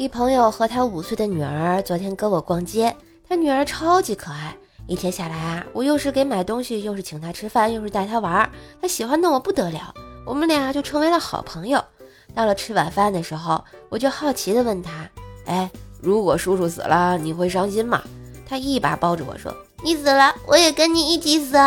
一朋友和他五岁的女儿昨天跟我逛街，他女儿超级可爱。一天下来啊，我又是给买东西，又是请他吃饭，又是带他玩，他喜欢的我不得了。我们俩就成为了好朋友。到了吃晚饭的时候，我就好奇的问他：“哎，如果叔叔死了，你会伤心吗？”他一把抱着我说：“你死了，我也跟你一起死。”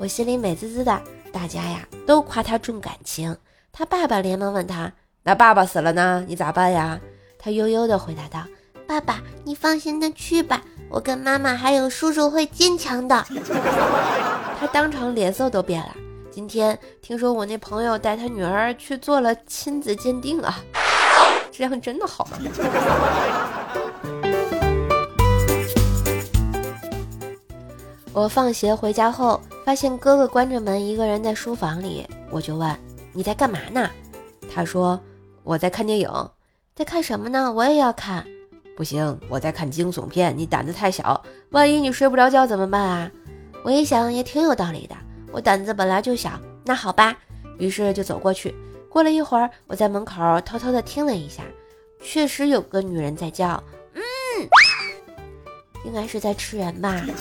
我心里美滋滋的。大家呀都夸他重感情。他爸爸连忙问他：“那爸爸死了呢？你咋办呀？”他悠悠的回答道：“爸爸，你放心的去吧。”我跟妈妈还有叔叔会坚强的。他当场脸色都变了。今天听说我那朋友带他女儿去做了亲子鉴定啊，这样真的好吗？我放学回家后，发现哥哥关着门，一个人在书房里。我就问：“你在干嘛呢？”他说：“我在看电影。”在看什么呢？我也要看。不行，我在看惊悚片，你胆子太小，万一你睡不着觉怎么办啊？我一想也挺有道理的，我胆子本来就小，那好吧，于是就走过去。过了一会儿，我在门口偷偷的听了一下，确实有个女人在叫，嗯，应该是在吃人吧。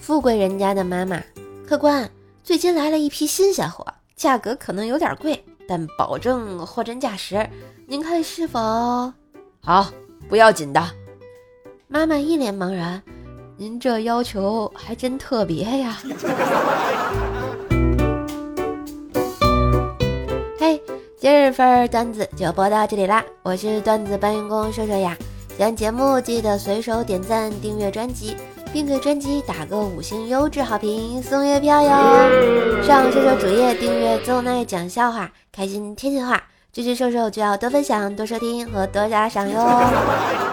富贵人家的妈妈，客官，最近来了一批新鲜货。价格可能有点贵，但保证货真价实。您看是否好？不要紧的。妈妈一脸茫然，您这要求还真特别呀。嘿，今日份段子就播到这里啦，我是段子搬运工瘦瘦呀。喜欢节目记得随手点赞、订阅专辑。并给专辑打个五星优质好评，送月票哟！上瘦瘦主页订阅“奏奈讲笑话”，开心天津话，支持瘦瘦就要多分享、多收听和多加赏哟！